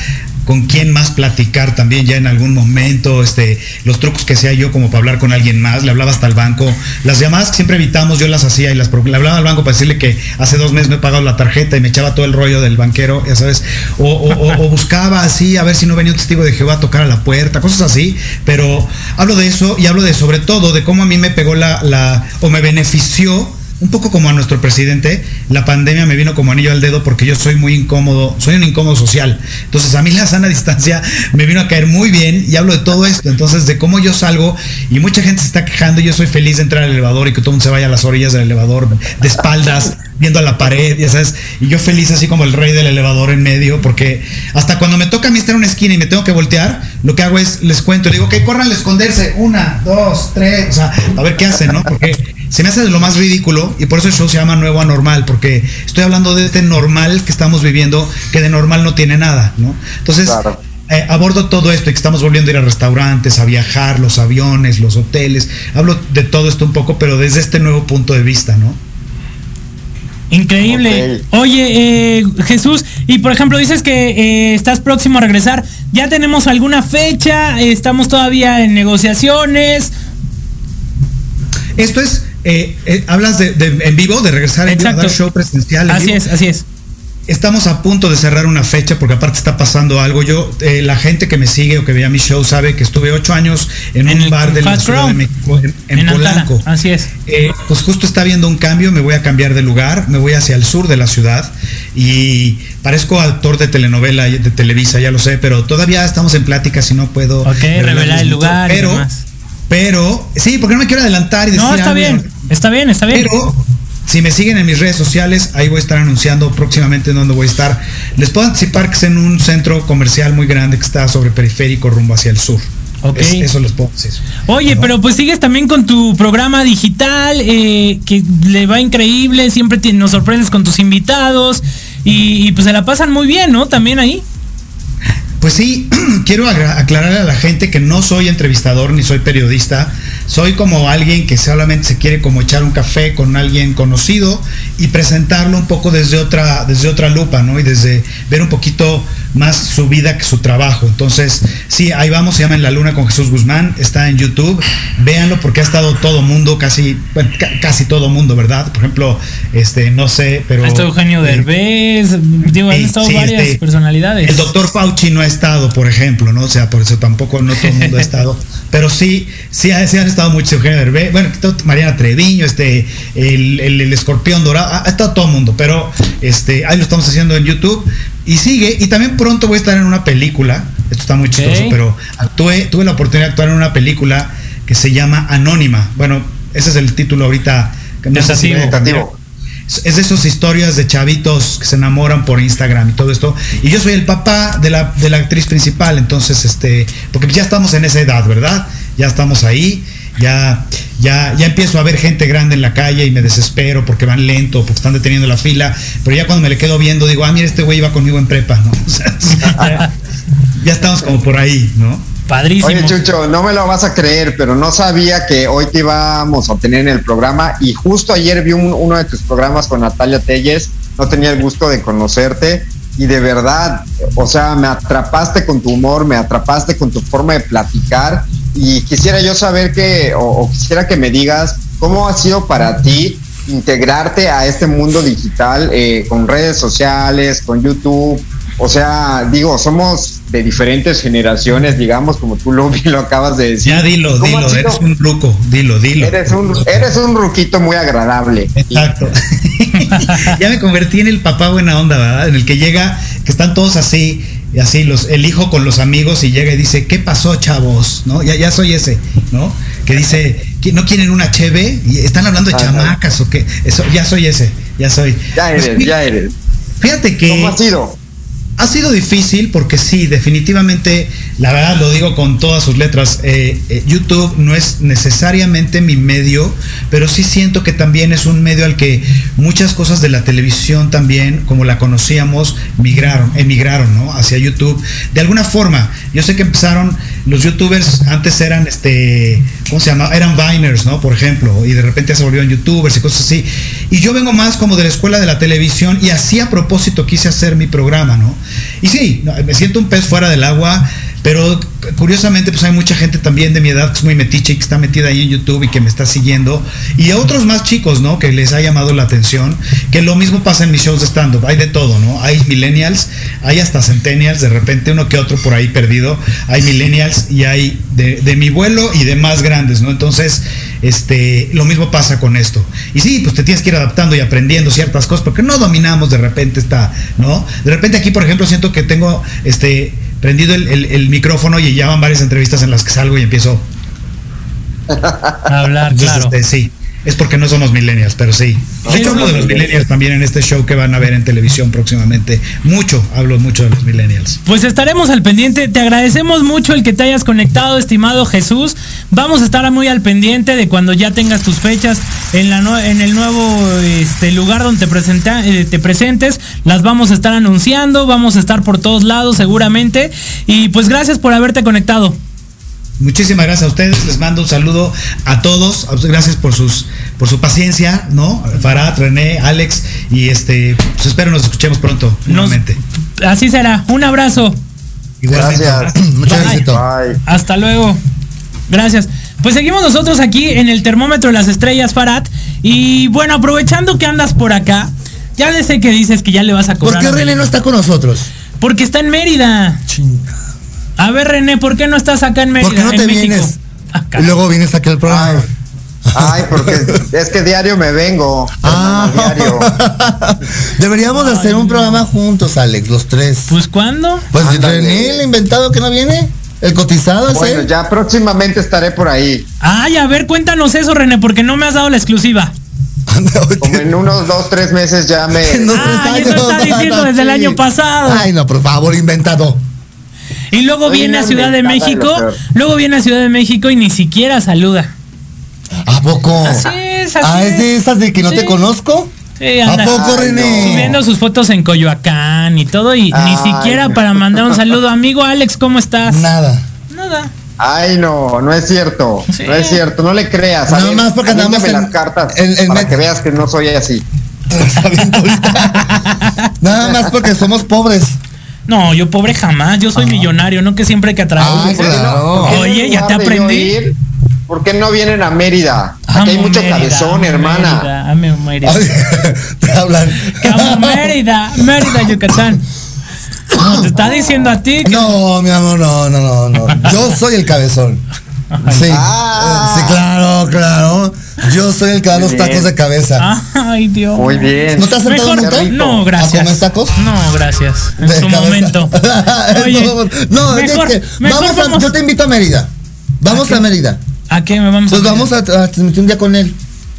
con quién más platicar también ya en algún momento, este, los trucos que hacía yo como para hablar con alguien más, le hablaba hasta al banco, las llamadas que siempre evitamos yo las hacía y las le hablaba al banco para decirle que hace dos meses me he pagado la tarjeta y me echaba todo el rollo del banquero, ya sabes, o, buscaba así a ver si no venía un testigo de Jehová a tocar a la puerta, cosas así, pero hablo de eso y hablo de sobre todo de cómo a mí me pegó la, la o me benefició un poco como a nuestro presidente, la pandemia me vino como anillo al dedo porque yo soy muy incómodo, soy un incómodo social. Entonces a mí la sana distancia me vino a caer muy bien y hablo de todo esto, entonces de cómo yo salgo y mucha gente se está quejando yo soy feliz de entrar al elevador y que todo el mundo se vaya a las orillas del elevador de espaldas viendo a la pared, ya sabes, y yo feliz así como el rey del elevador en medio, porque hasta cuando me toca a mí estar en una esquina y me tengo que voltear, lo que hago es les cuento, digo, que corran a esconderse, una, dos, tres, o sea, a ver qué hacen, ¿no? Porque se me hace de lo más ridículo y por eso el show se llama Nuevo Anormal, porque estoy hablando de este normal que estamos viviendo, que de normal no tiene nada, ¿no? Entonces, eh, abordo todo esto y que estamos volviendo a ir a restaurantes, a viajar, los aviones, los hoteles, hablo de todo esto un poco, pero desde este nuevo punto de vista, ¿no? Increíble. Oye, eh, Jesús, y por ejemplo dices que eh, estás próximo a regresar. ¿Ya tenemos alguna fecha? ¿Estamos todavía en negociaciones? Esto es, eh, hablas de, en vivo, de regresar en a dar show presencial. así es, así es. Estamos a punto de cerrar una fecha porque aparte está pasando algo. Yo, eh, la gente que me sigue o que vea mi show sabe que estuve ocho años en, un bar de la Ciudad de México, en, Polanco. Así es. Eh, pues justo está habiendo un cambio, me voy a cambiar de lugar, me voy hacia el sur de la ciudad y parezco actor de telenovela de Televisa, ya lo sé, pero todavía estamos en plática si no puedo. Ok, revelar el lugar. Pero, pero, sí, porque no me quiero adelantar y decir. No, está bien, está bien, está bien. Pero si me siguen en mis redes sociales, ahí voy a estar anunciando próximamente en dónde voy a estar. Les puedo anticipar que es en un centro comercial muy grande que está sobre periférico rumbo hacia el sur. Okay. eso les puedo decir. Oye, pero pues sigues también con tu programa digital, eh, que le va increíble, siempre nos sorprendes con tus invitados y, y, pues se la pasan muy bien, ¿no? También ahí. Pues sí, quiero aclararle a la gente que no soy entrevistador ni soy periodista. Soy como alguien que solamente se quiere como echar un café con alguien conocido y presentarlo un poco desde otra, desde otra lupa, ¿no? Y desde ver un poquito más su vida que su trabajo. Entonces, sí, ahí vamos, se llama En la Luna con Jesús Guzmán, está en YouTube, véanlo porque ha estado todo mundo, casi, bueno, casi todo mundo, ¿verdad? Por ejemplo, este, no sé, pero... Ha estado Eugenio eh, Derbez, digo, han estado varias este, personalidades. El doctor Fauci no ha estado, por ejemplo, ¿no? O sea, por eso tampoco no todo el mundo ha estado. Pero sí, sí, sí han estado muchos Eugenio Derbez, bueno, Mariana Treviño, este, el, el, escorpión dorado, ha, estado todo el mundo, pero este, ahí lo estamos haciendo en YouTube y sigue, y también pronto voy a estar en una película, esto está muy chistoso, pero actué, tuve la oportunidad de actuar en una película que se llama Anónima, bueno, ese es el título ahorita. No es así, es de esas historias de chavitos que se enamoran por Instagram y todo esto. Y yo soy el papá de la, de la actriz principal, entonces, este, porque ya estamos en esa edad, ¿verdad? Ya estamos ahí, ya, ya, ya empiezo a ver gente grande en la calle y me desespero porque van lento, porque están deteniendo la fila, pero ya cuando me le quedo viendo digo, ah, mira, este güey iba conmigo en prepa, ¿no? ya estamos como por ahí, ¿no? Padrísimo. Oye, Chucho, no me lo vas a creer, pero no sabía que hoy te íbamos a tener en el programa y justo ayer vi uno de tus programas con Natalia Telles, no tenía el gusto de conocerte y de verdad, o sea, me atrapaste con tu humor, me atrapaste con tu forma de platicar y quisiera yo saber que, o, quisiera que me digas cómo ha sido para ti integrarte a este mundo digital eh, con redes sociales, con YouTube. O sea, digo, somos de diferentes generaciones, digamos, como tú lo, lo acabas de decir. Ya dilo, dilo, eres un ruco, dilo, dilo. Eres un, eres un ruquito muy agradable. Exacto. ya me convertí en el papá buena onda, ¿verdad? En el que llega, que están todos así, y así, los, el hijo con los amigos y llega y dice, ¿qué pasó, chavos? ¿No? Ya, ya soy ese, ¿no? Que dice, ¿no quieren una cheve? Y están hablando de chamacas o qué. Eso, ya soy ese, ya soy. Ya pues eres, ya eres. Fíjate que. ¿Cómo ha sido? Ha sido difícil porque sí, definitivamente, la verdad lo digo con todas sus letras, eh, eh, YouTube no es necesariamente mi medio, pero sí siento que también es un medio al que muchas cosas de la televisión también, como la conocíamos, migraron, emigraron, ¿no? Hacia YouTube. De alguna forma, yo sé que empezaron los youtubers antes eran, este, ¿cómo se llama? Eran Viners, ¿no? Por ejemplo, y de repente se volvieron youtubers y cosas así. Y yo vengo más como de la escuela de la televisión y así a propósito quise hacer mi programa, ¿no? Y sí, me siento un pez fuera del agua pero curiosamente, pues hay mucha gente también de mi edad que es muy metiche y que está metida ahí en YouTube y que me está siguiendo. Y a otros más chicos, ¿no? Que les ha llamado la atención. Que lo mismo pasa en mis shows de stand-up. Hay de todo, ¿no? Hay millennials, hay hasta centennials, de repente uno que otro por ahí perdido. Hay millennials y hay de, de mi vuelo y de más grandes, ¿no? Entonces, este, lo mismo pasa con esto. Y sí, pues te tienes que ir adaptando y aprendiendo ciertas cosas porque no dominamos de repente esta, ¿no? De repente aquí, por ejemplo, siento que tengo, este prendido el, micrófono y ya van varias entrevistas en las que salgo y empiezo a hablar, claro. Este, sí, es porque no somos millennials, pero sí. De hecho, hablo de los millennials también en este show que van a ver en televisión próximamente. Mucho, hablo mucho de los millennials. Pues estaremos al pendiente. Te agradecemos mucho el que te hayas conectado, estimado Jesús. Vamos a estar muy al pendiente de cuando ya tengas tus fechas en, la en el nuevo este, lugar donde te, presenta eh, te presentes. Las vamos a estar anunciando, vamos a estar por todos lados seguramente. Y pues gracias por haberte conectado. Muchísimas gracias a ustedes, les mando un saludo a todos, gracias por sus por su paciencia, ¿no? Farad, René, Alex y este, pues espero nos escuchemos pronto nuevamente. Así será. Un abrazo. Gracias. Muchas gracias. Hasta luego. Gracias. Pues seguimos nosotros aquí en el termómetro de las estrellas, Farad. Y bueno, aprovechando que andas por acá, ya sé que dices que ya le vas a cobrar. ¿Por qué René no está con nosotros? Porque está en Mérida. A ver, René, ¿por qué no estás acá en Mérida? ¿Por qué no te vienes? Ah, y luego vienes aquí al programa. Ay, porque es que diario me vengo. Ah, diario. Deberíamos hacer un programa juntos, Alex, los tres. ¿Pues cuándo? Pues René, el inventado que no viene. El cotizado Bueno, ya próximamente estaré por ahí. Ay, a ver, cuéntanos eso, René, porque no me has dado la exclusiva. Como en unos dos, tres meses ya me. ah, eso está diciendo desde el año pasado. Ay, no, por favor, inventado. Y luego viene a Ciudad de México, luego viene a Ciudad de México y ni siquiera saluda. ¿A poco? Así es, así ¿Ah, es de esas de que no te conozco? Sí, ¿A poco, René? Subiendo sus fotos en Coyoacán y todo, y ni siquiera para mandar un saludo. Amigo Alex, ¿cómo estás? Nada. Nada. Ay, no, no es cierto. No es cierto, no le creas. Nada más porque andamos en las cartas para que veas que no soy así. Nada más porque somos pobres. No, yo pobre jamás, yo soy millonario, no que siempre hay que trabajar. Oye, ya te aprendí. ¿Por qué no vienen a Mérida? Aquí hay mucho cabezón, hermana. Amo Mérida. te hablan. Amo Mérida, Mérida, Yucatán. No, te está diciendo a ti. No, mi amor, no, no, no, no. Yo soy el cabezón. Sí, Ah. sí, claro, claro. Yo soy el que da los tacos de cabeza. Ay, Dios. Muy bien. ¿No te has sentado Mejor, nunca? no, gracias. ¿A comer tacos? No, gracias. En De su cabeza. momento. Oye, no, es que mejor vamos a, vamos- yo te invito a Mérida. Vamos a Mérida. ¿A qué me vamos Pues a vamos a, a transmitir un día con él.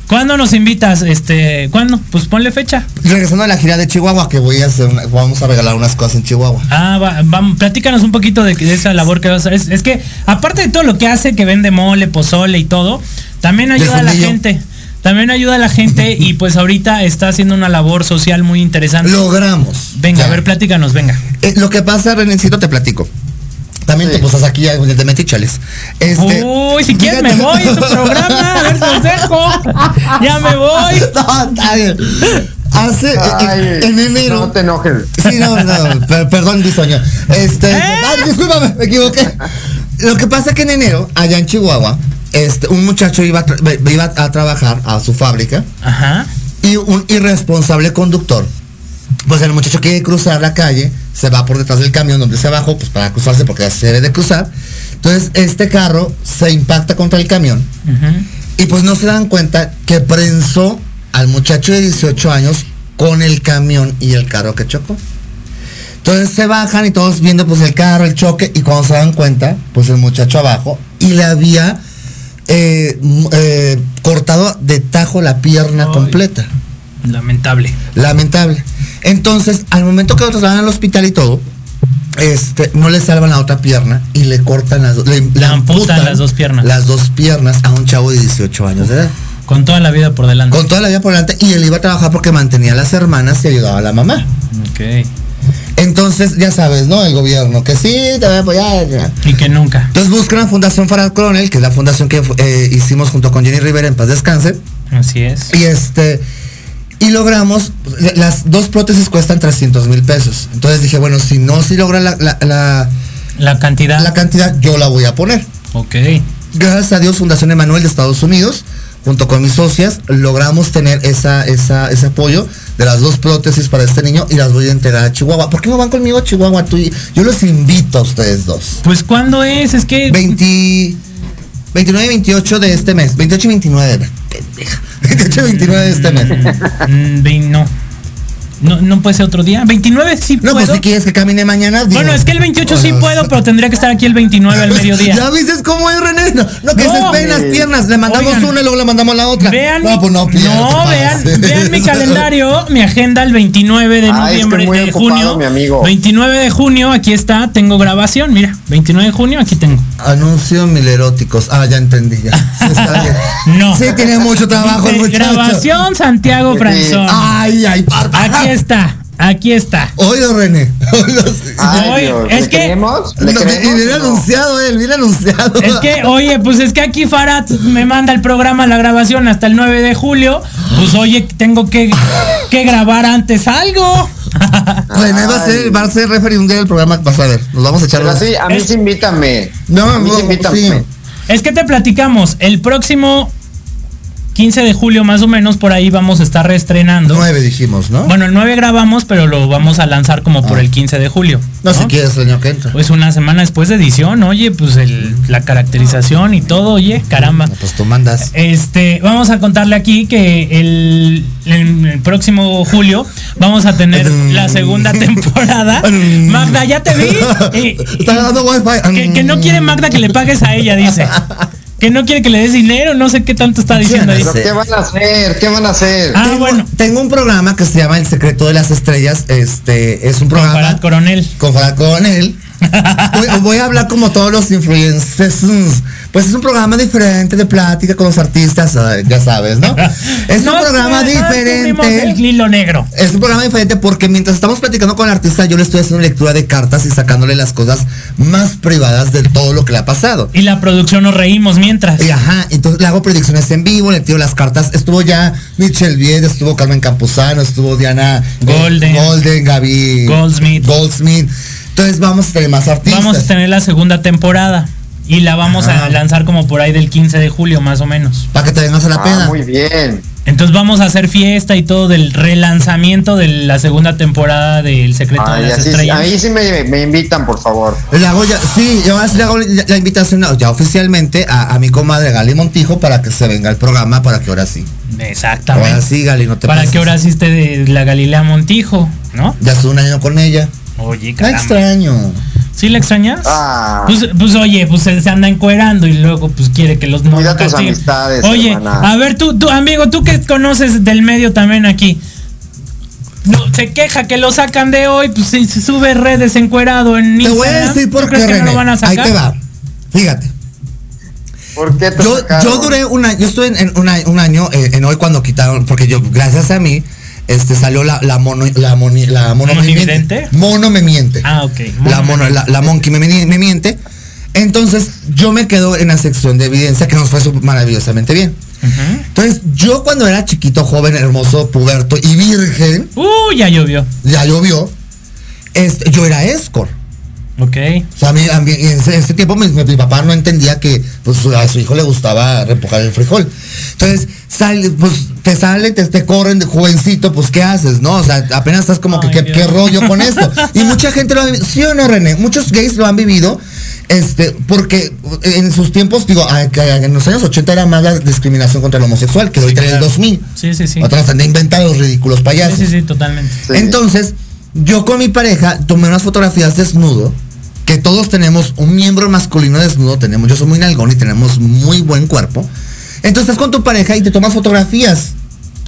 ¿Cuándo nos invitas? Este, ¿cuándo? Pues ponle fecha. Regresando a la gira de Chihuahua, que voy a hacer, una- vamos a regalar unas cosas en Chihuahua. Ah, va, vamos, platícanos un poquito de, de esa labor que vas a hacer. Es, es que, aparte de todo lo que hace, que vende mole, pozole y todo, también ayuda a la gente. También ayuda a la gente y pues ahorita está haciendo una labor social muy interesante. Logramos. venga, Ya. a ver, platícanos, venga. Eh, lo que pasa, Renécito, te platico. También Sí. te posas aquí eh, de metichales. Este, Uy, si quieres me voy, es tu programa, a ver dejo. Ya me voy. No, está bien. Hace eh, Ay, en enero. No te enojes. Sí, no, no, per- perdón, bisoño. Este, ¿Eh? ay, discúlpame, me equivoqué. Lo que pasa es que en enero, allá en Chihuahua, este, un muchacho iba a, iba a trabajar a su fábrica Ajá. y un irresponsable conductor, pues el muchacho quiere cruzar la calle, se va por detrás del camión donde se bajó, pues para cruzarse porque se debe de cruzar. Entonces este carro se impacta contra el camión y pues no se dan cuenta que prensó al muchacho de 18 años con el camión y el carro que chocó. Entonces se bajan y todos viendo pues el carro, el choque y cuando se dan cuenta, pues el muchacho abajo y le había eh, eh, cortado de tajo la pierna Ay. completa. Lamentable. Lamentable. Entonces, al momento que lo trasladan al hospital y todo, este, no le salvan la otra pierna y le cortan las dos, le, le amputan las dos piernas. Las dos piernas a un chavo de 18 años de edad. Con toda la vida por delante. Con toda la vida por delante y él iba a trabajar porque mantenía a las hermanas y ayudaba a la mamá. Ok. Entonces, ya sabes, ¿no? El gobierno, que sí, te voy a apoyar. Y que nunca. Entonces buscan la Fundación Farad Coronel, que es la fundación que eh, hicimos junto con Jenny Rivera en paz descanse. Así es. Y este, y logramos, las dos prótesis cuestan 300 mil pesos. Entonces dije, bueno, si no, si logra la, la, la, La cantidad. la cantidad, yo la voy a poner. ok. Gracias a Dios, Fundación Emanuel de Estados Unidos, junto con mis socias, logramos tener esa, esa, ese apoyo de las dos prótesis para este niño y las voy a entregar a Chihuahua. ¿Por qué no van conmigo a Chihuahua? Tú y- yo los invito a ustedes dos. Pues ¿cuándo es? Es que 20, 29 y 28 de este mes. 28 y 29, pendeja. 28 y 29 de este mes. Mm, no. No. No puede ser otro día. 29 sí No, puedo. pues si quieres que camine mañana. digo. bueno, es que el 28 sí puedo, pero tendría que estar aquí el 29 al mediodía. ¿Ya viste cómo es René? No, no, que No. se esperen las piernas. Le mandamos Oigan. una y luego le mandamos la otra. Vean, no, pues no, no, ¿qué vean, vean mi calendario, mi agenda el 29 de Ay, es que noviembre, muy de ocupado, junio. mi amigo. 29 de junio, aquí está, tengo grabación, mira, 29 de junio, aquí tengo. Anuncios mileróticos. Ah, ya entendí. Ya. Sí, está bien. No. Sí, tiene mucho trabajo el muchacho. grabación Santiago. Franzón. Ay, ay. Aquí está, aquí está. Oído, René. Oído, sí. Ay, Oye, Dios, es ¿le que- creemos? ¿Le No, creemos bien no? anunciado él, bien anunciado. Es que, oye, pues es que aquí Farad me manda el programa, la grabación hasta el 9 de julio. Pues oye, tengo que, que grabar antes algo. René va a ser, va a ser referee un día del programa. Vas a ver, nos vamos a echar Pero los- sí, a mí Es- sí invítame. No, a mí no, sí invítame. sí. Es que te platicamos, el próximo 15 de julio más o menos por ahí vamos a estar reestrenando. Nueve dijimos, ¿no? Bueno, el 9 grabamos, pero lo vamos a lanzar como por el 15 de julio. no, si quieres el año que entra. Pues una semana después de edición, oye, pues el- la caracterización y todo, oye, caramba. No, Pues tú mandas. Este, vamos a contarle aquí que el, próximo julio vamos a tener la segunda temporada. Magda, ya te vi. Eh, Está dando wifi. que, que no quiere Magda que le pagues a ella, dice. Que no quiere que le des dinero, no sé qué tanto está diciendo ahí. Sí. ¿Pero qué van a hacer? ¿Qué van a hacer? Ah, tengo, bueno. Tengo un programa que se llama El secreto de las estrellas. Este es un Con programa Farad Coronel. con Farad Coronel. voy, voy a hablar como todos los influencers. Pues es un programa diferente de plática con los artistas, ya sabes, ¿no? Es No un programa no descubrimos El diferente. hilo negro. Es un programa diferente porque mientras estamos platicando con el artista, yo le estoy haciendo lectura de cartas y sacándole las cosas más privadas de todo lo que le ha pasado. Y la producción nos reímos mientras. Y ajá, entonces le hago predicciones en vivo, le tiro las cartas. Estuvo ya Michelle Vied, estuvo Carmen Campuzano, estuvo Diana eh, Golden. Golden, Gaby Goldsmith. Goldsmith. Entonces vamos a tener más artistas. Vamos a tener la segunda temporada. Y la vamos Ajá. a lanzar como por ahí del 15 de julio, más o menos. Para que te vengas a la Ah, pena. muy bien. Entonces vamos a hacer fiesta y todo del relanzamiento de la segunda temporada del Secreto Ay, de las así, Estrellas. ahí sí me, me invitan, por favor. Le hago ya, sí, yo le hago la, la invitación ya oficialmente a, a mi comadre Gali Montijo para que se venga al programa para que ahora sí. Exactamente. Ahora sí, Gali, no te Para pases. que ahora sí esté de la Galilea Montijo, ¿no? Ya estuve un año con ella. Oye, La caramba. extraño. ¿Sí la extrañas? Ah. Pues, pues oye, pues se, se anda encuerando y luego pues quiere que los no Cuida tus amistades, Oye, hermana. a ver tú, tú, amigo, tú que conoces del medio también aquí. No, se queja que lo sacan de hoy, pues si se sube redes encuerado en Te Instagram. voy a decir ¿tú por qué, que no lo van a Ahí sacar? te va. Fíjate. ¿Por qué te Yo, sacaron? yo duré un año, yo estuve en, en un año, un año, eh, en hoy cuando quitaron, porque yo, gracias a mí, este salió la, la mono, la moni, la mono me miente. Mono me miente. Ah, ok. La mono, la, la monkey me, me- miente. Entonces, yo me quedo en la sección de evidencia que nos fue maravillosamente bien. Ujú. Entonces, yo cuando era chiquito, joven, hermoso, puberto y virgen, Uh, ya llovió. ya llovió, este, yo era escort. Ok. O sea, a mí, a mí en, ese, en ese tiempo mi, mi papá no entendía que pues, a su hijo le gustaba reempujar el frijol. Entonces, sale, pues te sale, te, te corren de jovencito, pues ¿qué haces? ¿No? O sea, apenas estás como que ¿qué, rollo con esto. Y mucha gente lo ha vivido. ¿Sí o no, René? Muchos gays lo han vivido. Este, porque en sus tiempos, digo, a- que en los años 80 era más la discriminación contra el homosexual, que ahorita en el claro. 2000. Sí, sí, sí. Otras han de inventar los ridículos Sí, payasos. sí, sí, totalmente. Sí. Entonces, yo con mi pareja tomé unas fotografías desnudo, que todos tenemos un miembro masculino desnudo, tenemos, yo soy muy nalgón y tenemos muy buen cuerpo. Entonces estás con tu pareja y te tomas fotografías.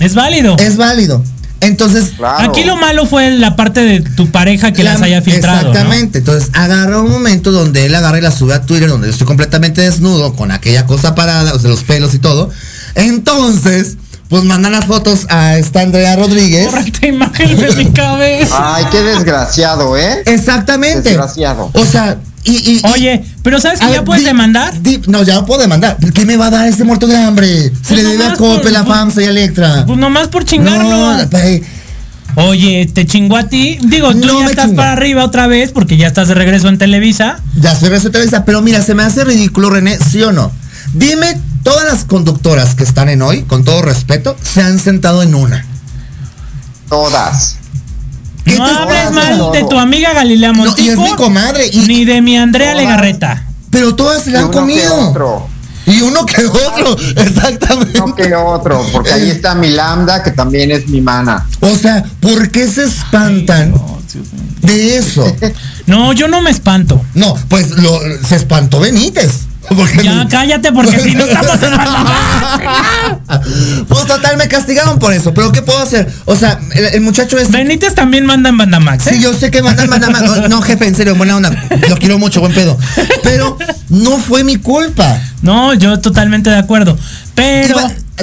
Es válido. Es válido. Entonces, Claro. Aquí lo malo fue la parte de tu pareja que la- las haya filtrado. ¿no? Exactamente. Entonces, agarra un momento donde él agarra y la sube a Twitter, donde yo estoy completamente desnudo, con aquella cosa parada, o sea, los pelos y todo. Entonces, pues mandan las fotos a esta Andrea Rodríguez. Correcta imagen de mi cabeza. Ay, qué desgraciado, ¿eh? Exactamente. Desgraciado. O sea, y, y- Oye, pero ¿sabes que A ya ver, puedes di- demandar? di- no, ya no puedo demandar. ¿Qué me va a dar ese muerto de hambre? Se Pues le debe a Cope, por- la pues- FAMSA y Electra. Pues nomás por chingarnos. No, Oye, te chingó a ti. Digo, tú No ya estás para arriba otra vez porque ya estás de regreso en Televisa. ya soy Televisa, pero mira, se me hace ridículo, René, ¿sí o no? Dime, todas las conductoras que están en hoy, con todo respeto, se han sentado en una. Todas. ¿Qué No hables mal de tu amiga Galilea No, y Montijo. es mi comadre. Y, Ni de mi Andrea Todas. Legarreta. pero todas se la Y han uno que comido. otro. Y uno que otro, exactamente. No que otro, porque ahí está mi lambda, que también es mi mana. O sea, ¿por qué se espantan de eso? No, yo no me espanto. No, pues lo, se espantó Benítez. Ya cállate porque si no estamos en Pues total, me castigaron por eso. Pero ¿qué puedo hacer? O sea, el, el muchacho es. Benítez también manda en Bandamax. ¿eh? Sí, yo sé que mandan, mandan. No, no, jefe, en serio, buena onda. Lo quiero mucho, buen pedo. Pero no fue mi culpa. No, yo totalmente de acuerdo. Pero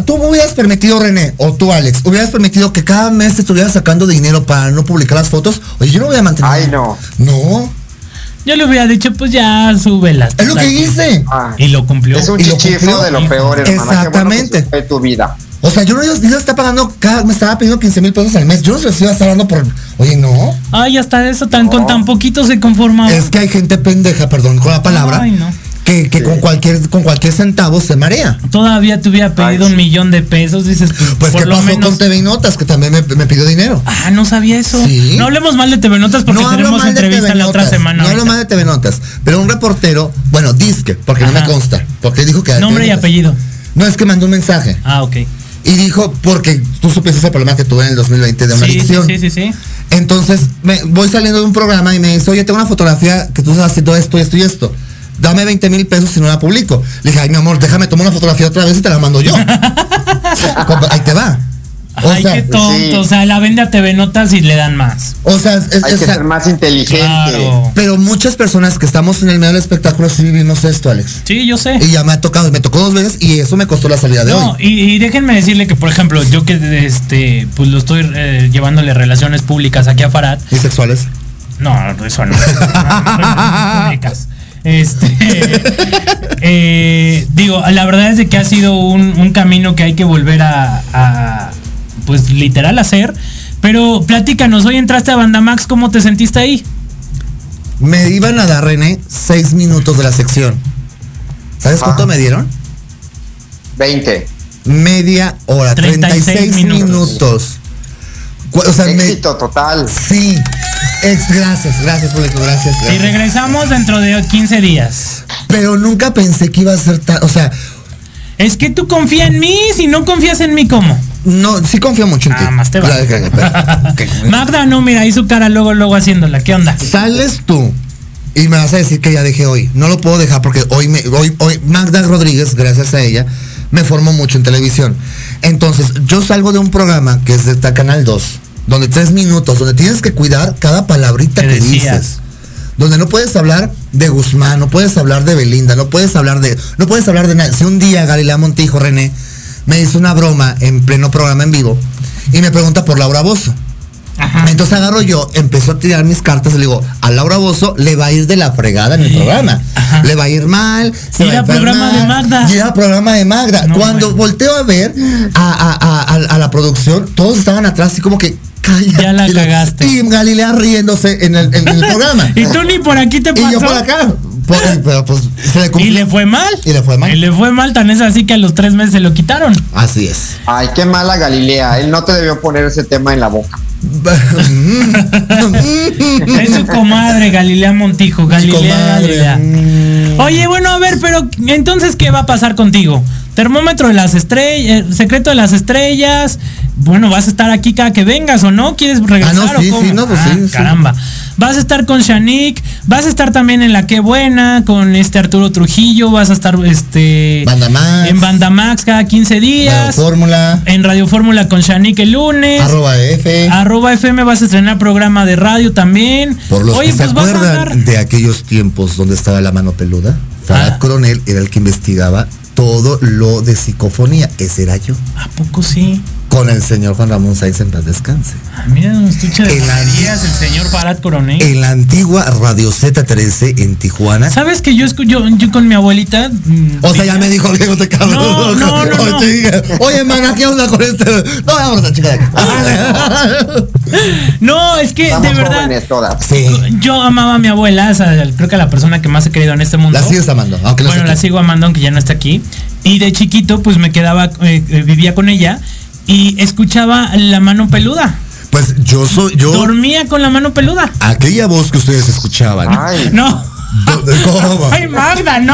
Tú hubieras permitido, René, o tú, Alex, hubieras permitido que cada mes te estuvieras sacando dinero para no publicar las fotos. Oye, yo no voy a mantener. Ay, no. No, yo le hubiera dicho, pues ya súbelas. es lo que hice. Y lo cumplió. es un chichifo de lo peor, hermana. Qué bueno que Exactamente. se tu vida. O sea, yo no yo, yo estaba pagando, cada, me estaba pidiendo 15 mil pesos al mes. Yo no sé si iba a estar dando por. Oye, no. Ay, hasta eso tan con tan poquito se conformaba. Es que hay gente pendeja, perdón con la palabra, Ay, no. Que, que con cualquier con cualquier centavo se marea. Todavía te hubiera pedido Ay, un millón de pesos, dices, pues, Pues, por ¿qué lo pasó menos. con TV Notas? Que también me, me pidió dinero. Ah, no sabía eso. Sí. No hablemos mal de TV Notas porque no hablo tenemos mal de entrevista la otra semana. No hablo mal de TV Notas. Pero un reportero, bueno, disque, porque no me consta. Porque dijo que. Nombre y apellido. No, es que mandó un mensaje. Ah, ok. Y dijo, porque tú supiste ese problema que tuve en el 2020 de una Sí, sí, adicción. sí, sí, sí. Entonces me, voy saliendo de un programa y me dice, oye, tengo una fotografía que tú estás haciendo esto, esto y esto. Dame 20 mil pesos si no la publico. Le dije, ay, mi amor, déjame tomar una fotografía otra vez y te la mando yo. Ahí te va. O Ay, sea, qué tonto. sí. O sea, la vende a TV Notas y le dan más. o sea, es- Hay es- que ser más inteligente. Claro. pero muchas personas que estamos en el medio del espectáculo sí vivimos esto, Alex. Sí, yo sé. Y ya me ha tocado, me tocó dos veces y eso me costó la salida de No, hoy. y, y déjenme decirle que, por ejemplo, yo que este, pues lo estoy eh, llevándole relaciones públicas aquí a Farad. Y sexuales. No, eso no. No, relaciones públicas. Este, eh, digo, la verdad es de que ha sido un, un camino que hay que volver a, a, pues literal hacer. Pero platícanos, hoy entraste a Bandamax, ¿cómo te sentiste ahí? Me iban a dar, René, seis minutos de la sección. ¿Sabes Ajá. cuánto me dieron? 20. Media hora, 36 36, minutos. minutos. O sea, me- Éxito total. sí. Gracias, gracias, público, gracias. Y gracias. regresamos dentro de 15 días. Pero nunca pensé que iba a ser tan. O sea, Es que tú confías en mí, si no confías en mí, ¿cómo? no, sí confío mucho en ti. Ah, más te pero- Magda, no, mira, ahí su cara luego, luego haciéndola. ¿Qué onda? Sales tú y me vas a decir que ya dejé hoy. No lo puedo dejar porque hoy, me, hoy, hoy Magda Rodríguez, gracias a ella, me formó mucho en televisión. Entonces, yo salgo de un programa que es de ta- Canal 2, donde tres minutos, donde tienes que cuidar cada palabrita que decías. dices. Donde no puedes hablar de Guzmán, no puedes hablar de Belinda, no puedes hablar de. No puedes hablar de nada. Si un día Galilea Montijo René me hizo una broma en pleno programa en vivo y me pregunta por Laura Bozo. Ajá. Entonces agarro yo, empezó a tirar mis cartas y le digo, a Laura Bozo le va a ir de la fregada en el programa. Le va a ir mal. se Y va a programa de Magda. Y era programa de Magda. No, Cuando bueno. volteo a ver a, a- a- a- a la producción, todos estaban atrás así como que cállate. Ya la cagaste. Y Galilea riéndose en el, en el programa. Y tú ni por aquí te pasó. Y yo por acá. Por- pero pues se le Y le fue mal. Y le fue mal. Y le fue mal, tan es así que a los tres meses se lo quitaron. Así es. Ay, qué mala Galilea. Él no te debió poner ese tema en la boca. Es su comadre, Galilea Montijo. Galilea, comadre. Galilea. Oye, bueno, a ver, pero entonces, ¿qué va a pasar contigo? Termómetro de las estrellas, secreto de las estrellas. Bueno, vas a estar aquí cada que vengas o no? ¿Quieres regresar Ah, no, sí, o cómo? sí, no, pues Ah, sí. Caramba. Vas a estar con Shanik, vas a estar también en La Qué Buena, con este Arturo Trujillo, vas a estar este en Banda Max cada 15 días. Fórmula. En Radio Fórmula con Shanik el lunes. Arroba F. Arroba FM vas a estrenar programa de radio también. Por los Oye, que se pues vas a acuerdan de aquellos tiempos donde estaba la mano peluda, Farad Ah. Coronel era el que investigaba todo lo de psicofonía. Ese era yo. ¿A poco sí? Con el señor Juan Ramón Sáenz en paz descanse. Ah, mira, un estuche de baterías, el señor Parat Coronel. En la antigua Radio Z13 en Tijuana. ¿Sabes que yo, escu- yo, yo con mi abuelita... mm, O sea, ya me dijo Diego te cabrón. No, no, no, no. Oye, Oye, mana, ¿qué onda con este? No, vamos a chica de aquí. No, es que Estamos de verdad... todas. Sí. Yo amaba a mi abuela, o sea, creo que la persona que más he querido en este mundo. La sigues amando, aunque no Bueno, la sigo amando aunque ya no está aquí. Y de chiquito, pues me quedaba, eh, eh, vivía con ella y escuchaba la mano peluda. Pues yo soy, yo, Dormía con la mano peluda. aquella voz que ustedes escuchaban. Ay, No. Ay, Magda, no.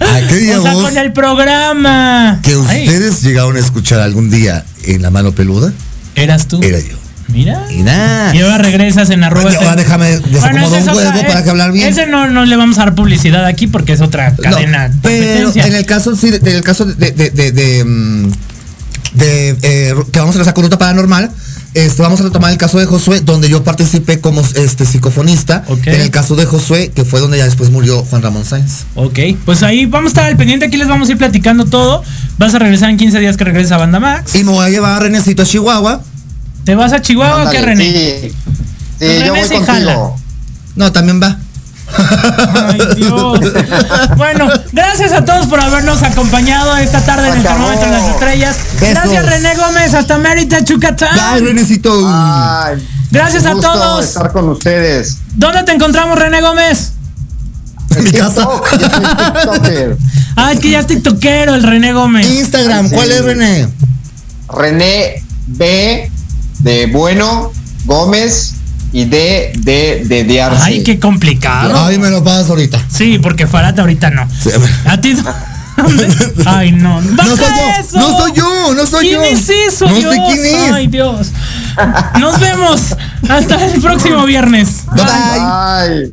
Aquella o sea, voz con el programa. que Ay, ustedes llegaron a escuchar algún día en la mano peluda, eras tú. era yo. Mira. Y nada. Y ahora regresas en arroba. Ahora déjame Bueno, desacomodo un huevo para que hablar bien. Ese no, no le vamos a dar publicidad aquí porque es otra No, cadena. pero en el caso sí, en el caso de, de, de, de, mm, de, eh, que vamos a regresar con ruta paranormal. Este, vamos a retomar el caso de Josué, donde yo participé como este psicofonista. En el caso de Josué, que fue donde ya después murió Juan Ramón Sáenz. Ok, pues ahí vamos a estar al pendiente, aquí les vamos a ir platicando todo. Vas a regresar en 15 días que regresa Banda Max. Y me voy a llevar a Renecito a Chihuahua. ¿Te vas a Chihuahua o qué, René? Sí, sí Pues yo René voy se contigo. jala. No, también va. Ay, Dios. Bueno, gracias a todos por habernos acompañado esta tarde en el termómetro de las estrellas. Besos. Gracias René Gómez, hasta Mérida, Chucatán. Renecito. Ay, Gracias un a todos. estar con ustedes. ¿Dónde te encontramos René Gómez? en mi casa. Ah, es que ya es tiktokero el René Gómez. Instagram, ¿cuál es René? René B de Bueno Gómez y D de de Diarse. Ay, qué complicado. Ay, me lo pasas ahorita. Sí, porque Farata ahorita no. Sí, a ver. ¿A ti? Ay, no. No ¡Baja soy yo, eso! no soy yo, no soy ¿Quién yo. es eso, No sé Dios? quién es. Ay, Dios. Nos vemos. Hasta el próximo viernes. Bye. Ay.